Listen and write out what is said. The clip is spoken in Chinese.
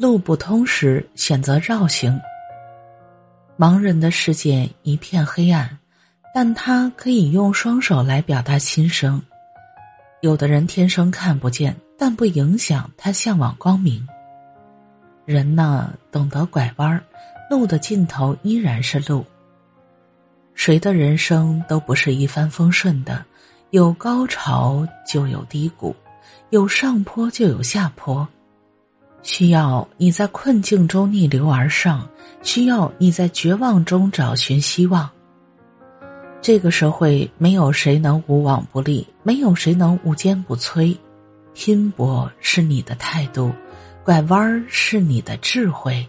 路不通时选择绕行。盲人的世界一片黑暗，但他可以用双手来表达心声。有的人天生看不见，但不影响他向往光明。人呢，懂得拐弯儿，路的尽头依然是路。谁的人生都不是一帆风顺的，有高潮就有低谷，有上坡就有下坡，需要你在困境中逆流而上，需要你在绝望中找寻希望。这个社会没有谁能无往不利，没有谁能无坚不摧，拼搏是你的态度，拐弯儿是你的智慧。